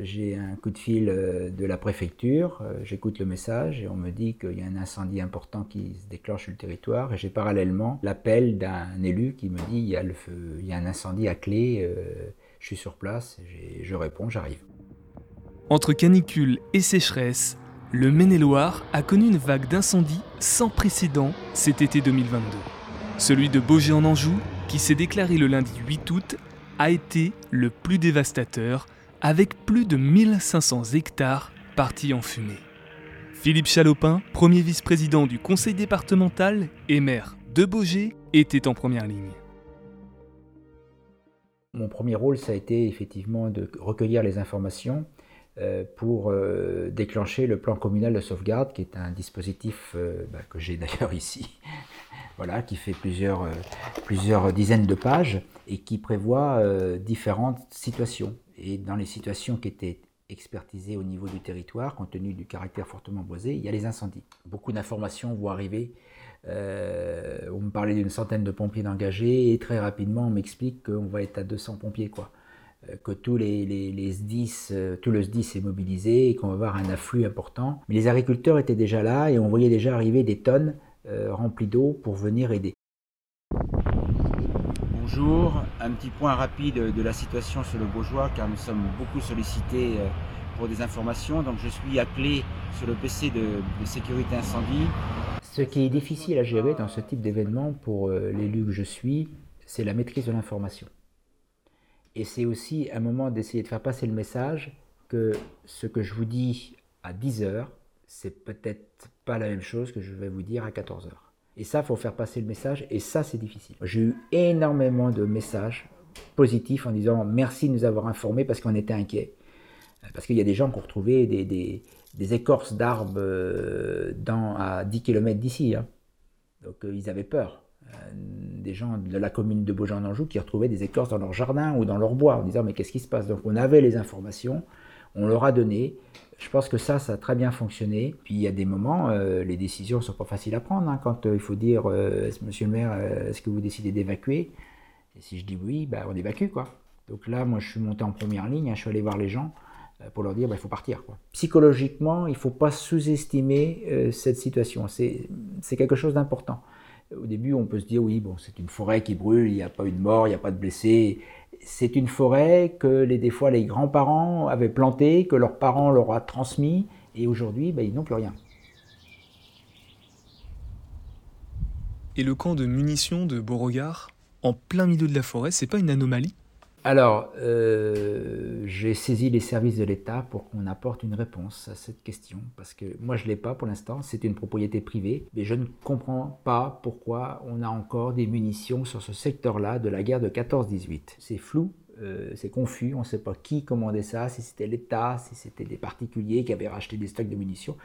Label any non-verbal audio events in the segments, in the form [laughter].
J'ai un coup de fil euh, de la préfecture, euh, j'écoute le message et on me dit qu'il y a un incendie important qui se déclenche sur le territoire et j'ai parallèlement l'appel d'un élu qui me dit il y a, le feu, il y a un incendie à clé, euh, je suis sur place, je réponds, j'arrive. Entre canicule et sécheresse, le Maine-et-Loire a connu une vague d'incendies sans précédent cet été 2022. Celui de Beaugé en Anjou, qui s'est déclaré le lundi 8 août, a été le plus dévastateur avec plus de 1500 hectares partis en fumée. Philippe Chalopin, premier vice-président du conseil départemental et maire de Beaugé, était en première ligne. Mon premier rôle, ça a été effectivement de recueillir les informations euh, pour euh, déclencher le plan communal de sauvegarde, qui est un dispositif euh, bah, que j'ai [laughs] d'ailleurs ici, voilà, qui fait plusieurs, plusieurs dizaines de pages et qui prévoit différentes situations et dans les situations qui étaient expertisées au niveau du territoire, compte tenu du caractère fortement boisé, il y a les incendies. Beaucoup d'informations vont arriver. Euh, on me parlait d'une centaine de pompiers d'engagés et très rapidement on m'explique qu'on va être à 200 pompiers. quoi euh, que tous les, les, SDIS, euh, tout le SDIS est mobilisé et qu'on va avoir un afflux important. Mais les agriculteurs étaient déjà là et on voyait déjà arriver des tonnes remplies d'eau pour venir aider. Bonjour, un petit point rapide de la situation sur le Beaujois car nous sommes beaucoup sollicités euh, pour des informations. Donc je suis appelé sur le PC de, sécurité incendie. Ce qui est difficile à gérer dans ce type d'événement pour euh, l'élu que je suis, c'est la maîtrise de l'information. Et c'est aussi un moment d'essayer de faire passer le message que ce que je vous dis à 10 heures, c'est peut-être pas la même chose que je vais vous dire à 14 heures. Et ça, faut faire passer le message. Et ça, c'est difficile. J'ai eu énormément de messages positifs en disant merci de nous avoir informés parce qu'on était inquiets. Parce qu'il y a des gens qui ont retrouvé des, écorces d'arbres euh, à 10 km d'ici. Hein. Donc euh, ils avaient peur. Euh, des gens de la commune de Beaujean-d'Anjou qui retrouvaient des écorces dans leur jardin ou dans leur bois en disant mais qu'est-ce qui se passe? Donc on avait les informations, on leur a donné. Je pense que ça, ça a très bien fonctionné. Puis il y a des moments, euh, les décisions sont pas faciles à prendre. Hein, quand euh, il faut dire, euh, monsieur le maire, est-ce que vous décidez d'évacuer? Et si je dis oui, bah, on évacue. quoi. Donc là, moi, je suis monté en première ligne, hein, je suis allé voir les gens pour leur dire, bah, il faut partir. Psychologiquement, il faut pas sous-estimer cette situation. C'est quelque chose d'important. Au début, on peut se dire, oui, bon, c'est une forêt qui brûle, il n'y a pas eu de mort, il n'y a pas de blessés c'est une forêt que les, des fois les grands-parents avaient plantée, que leurs parents leur ont transmis, et aujourd'hui, ben, ils n'ont plus rien. Et le camp de munitions de Beauregard, en plein milieu de la forêt, c'est pas une anomalie? Alors, euh, j'ai saisi les services de l'État pour qu'on apporte une réponse à cette question, parce que moi je ne l'ai pas pour l'instant, c'est une propriété privée, mais je ne comprends pas pourquoi on a encore des munitions sur ce secteur-là de la guerre de 14-18. C'est flou, euh, c'est confus, on ne sait pas qui commandait ça, si c'était l'État, si c'était des particuliers qui avaient racheté des stocks de munitions.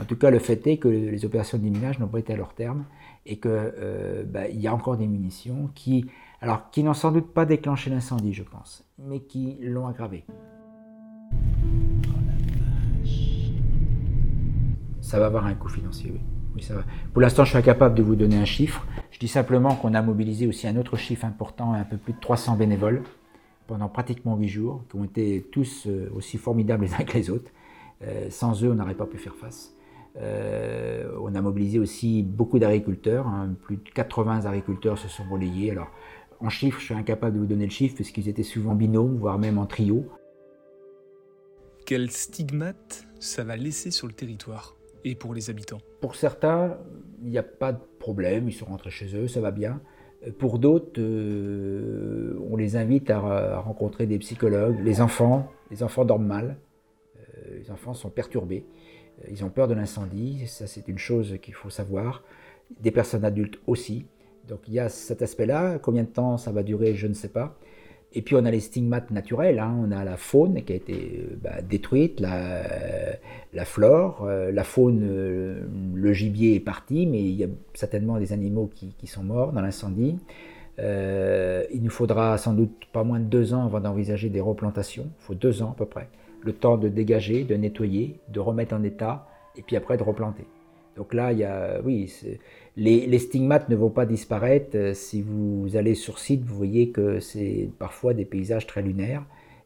En tout cas, le fait est que les opérations de minage n'ont pas été à leur terme et qu'il euh, bah, y a encore des munitions qui alors qui n'ont sans doute pas déclenché l'incendie, je pense, mais qui l'ont aggravé. Ça va avoir un coût financier, oui. Pour l'instant, je suis incapable de vous donner un chiffre. Je dis simplement qu'on a mobilisé aussi un autre chiffre important, un peu plus de 300 bénévoles, pendant pratiquement 8 jours, qui ont été tous euh, aussi formidables les uns que les autres. Euh, sans eux, on n'aurait pas pu faire face. Euh, on a mobilisé aussi beaucoup d'agriculteurs, hein. plus de 80 agriculteurs se sont relayés. Alors, en chiffres, je suis incapable de vous donner le chiffre puisqu'ils étaient souvent binômes, voire même en trio. Quel stigmate ça va laisser sur le territoire et pour les habitants? Pour certains, il n'y a pas de problème, ils sont rentrés chez eux, ça va bien. Pour d'autres, euh, on les invite à, rencontrer des psychologues. Les enfants, les enfants dorment mal, euh, les enfants sont perturbés, euh, ils ont peur de l'incendie, ça c'est une chose qu'il faut savoir. Des personnes adultes aussi. Donc il y a cet aspect-là. Combien de temps ça va durer, je ne sais pas. Et puis on a les stigmates naturels, hein. on a la faune qui a été euh, bah, détruite, la, la flore, euh, la faune, euh, le gibier est parti, mais il y a certainement des animaux qui sont morts dans l'incendie. il nous faudra sans doute pas moins de deux ans avant d'envisager des replantations, il faut deux ans à peu près, le temps de dégager, de nettoyer, de remettre en état, et puis après de replanter. Donc là, il y a, oui, les, stigmates ne vont pas disparaître. Euh, si vous allez sur site, vous voyez que c'est parfois des paysages très lunaires.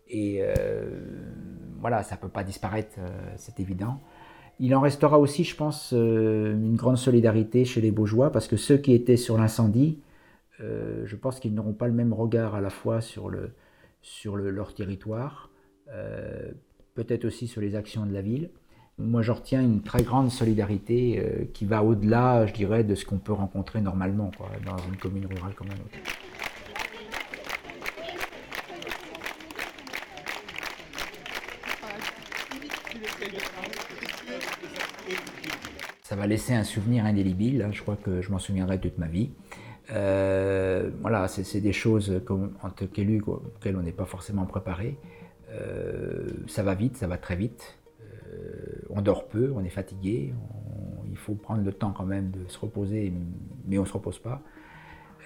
Et voilà, ça ne peut pas disparaître, c'est évident. Il en restera aussi, je pense, une grande solidarité chez les Beaujois, parce que ceux qui étaient sur l'incendie, je pense qu'ils n'auront pas le même regard à la fois sur, le, sur leur territoire, peut-être aussi sur les actions de la ville. Moi, je retiens une très grande solidarité euh, qui va au-delà, je dirais, de ce qu'on peut rencontrer normalement dans une commune rurale comme la nôtre. Ça va laisser un souvenir indélébile, hein. je crois que je m'en souviendrai toute ma vie. Euh, voilà, c'est des choses en tant qu'élu auxquelles on n'est pas forcément préparé. Euh, ça va vite, ça va très vite on dort peu, on est fatigué, il faut prendre le temps quand même de se reposer, mais on ne se repose pas.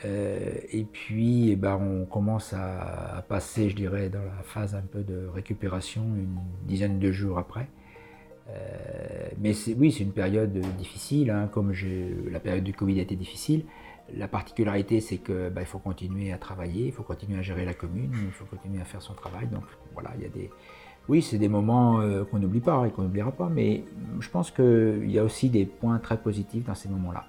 Euh, et puis, eh ben, on commence à, passer, je dirais, dans la phase un peu de récupération une dizaine de jours après. Euh, mais oui, c'est une période difficile, hein, comme la période du Covid a été difficile. La particularité, c'est qu'il ben, faut continuer à travailler, il faut continuer à gérer la commune, il faut continuer à faire son travail. Donc voilà, il y a des, oui, c'est des moments euh, qu'on n'oublie pas et qu'on n'oubliera pas, mais je pense qu'il y a aussi des points très positifs dans ces moments-là.